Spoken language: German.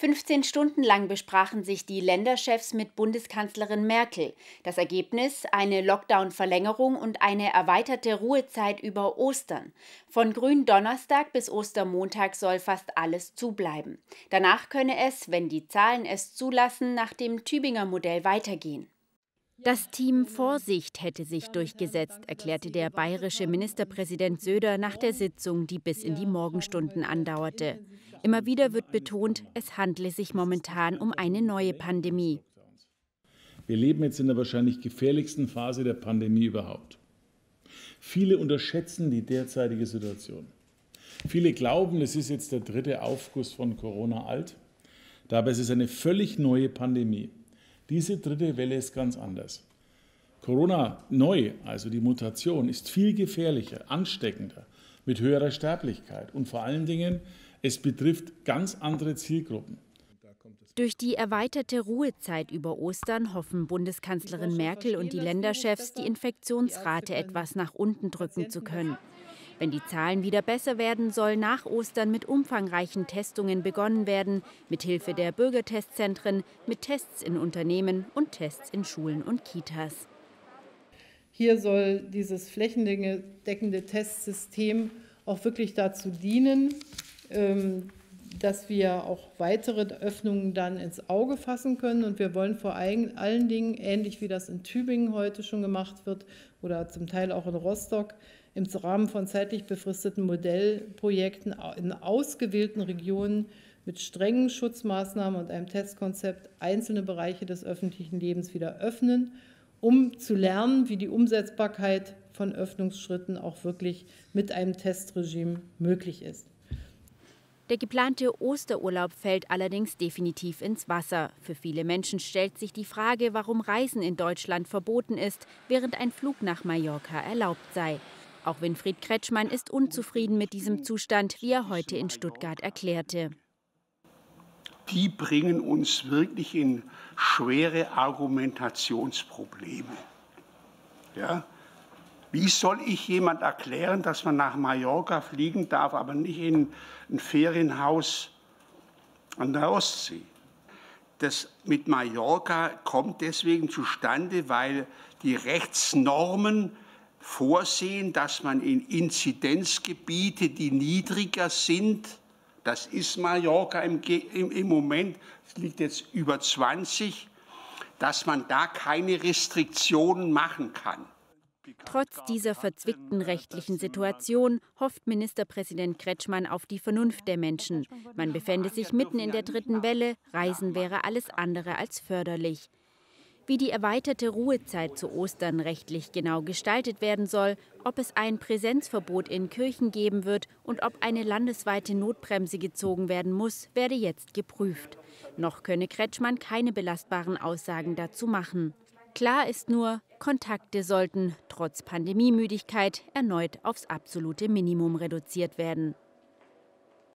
15 Stunden lang besprachen sich die Länderchefs mit Bundeskanzlerin Merkel. Das Ergebnis eine Lockdown-Verlängerung und eine erweiterte Ruhezeit über Ostern. Von Gründonnerstag bis Ostermontag soll fast alles zubleiben. Danach könne es, wenn die Zahlen es zulassen, nach dem Tübinger Modell weitergehen. Das Team Vorsicht hätte sich durchgesetzt, erklärte der bayerische Ministerpräsident Söder nach der Sitzung, die bis in die Morgenstunden andauerte. Immer wieder wird betont, es handle sich momentan um eine neue Pandemie. Wir leben jetzt in der wahrscheinlich gefährlichsten Phase der Pandemie überhaupt. Viele unterschätzen die derzeitige Situation. Viele glauben, es ist jetzt der dritte Aufguss von Corona alt. Dabei ist es eine völlig neue Pandemie. Diese dritte Welle ist ganz anders. Corona neu, also die Mutation, ist viel gefährlicher, ansteckender, mit höherer Sterblichkeit und vor allen Dingen, es betrifft ganz andere Zielgruppen. Durch die erweiterte Ruhezeit über Ostern hoffen Bundeskanzlerin Merkel und die Länderchefs, die Infektionsrate etwas nach unten drücken zu können. Wenn die Zahlen wieder besser werden, soll nach Ostern mit umfangreichen Testungen begonnen werden, mit Hilfe der Bürgertestzentren, mit Tests in Unternehmen und Tests in Schulen und Kitas. Hier soll dieses flächendeckende Testsystem auch wirklich dazu dienen, ähm, dass wir auch weitere Öffnungen dann ins Auge fassen können. Und wir wollen vor allen Dingen, ähnlich wie das in Tübingen heute schon gemacht wird oder zum Teil auch in Rostock, im Rahmen von zeitlich befristeten Modellprojekten in ausgewählten Regionen mit strengen Schutzmaßnahmen und einem Testkonzept einzelne Bereiche des öffentlichen Lebens wieder öffnen, um zu lernen, wie die Umsetzbarkeit von Öffnungsschritten auch wirklich mit einem Testregime möglich ist. Der geplante Osterurlaub fällt allerdings definitiv ins Wasser. Für viele Menschen stellt sich die Frage, warum Reisen in Deutschland verboten ist, während ein Flug nach Mallorca erlaubt sei. Auch Winfried Kretschmann ist unzufrieden mit diesem Zustand, wie er heute in Stuttgart erklärte. Die bringen uns wirklich in schwere Argumentationsprobleme. Ja? Wie soll ich jemand erklären, dass man nach Mallorca fliegen darf, aber nicht in ein Ferienhaus an der Ostsee? Das mit Mallorca kommt deswegen zustande, weil die Rechtsnormen vorsehen, dass man in Inzidenzgebiete, die niedriger sind, das ist Mallorca im, im, im Moment, liegt jetzt über 20, dass man da keine Restriktionen machen kann. Trotz dieser verzwickten rechtlichen Situation hofft Ministerpräsident Kretschmann auf die Vernunft der Menschen. Man befände sich mitten in der dritten Welle, Reisen wäre alles andere als förderlich. Wie die erweiterte Ruhezeit zu Ostern rechtlich genau gestaltet werden soll, ob es ein Präsenzverbot in Kirchen geben wird und ob eine landesweite Notbremse gezogen werden muss, werde jetzt geprüft. Noch könne Kretschmann keine belastbaren Aussagen dazu machen. Klar ist nur, Kontakte sollten trotz Pandemiemüdigkeit erneut aufs absolute Minimum reduziert werden.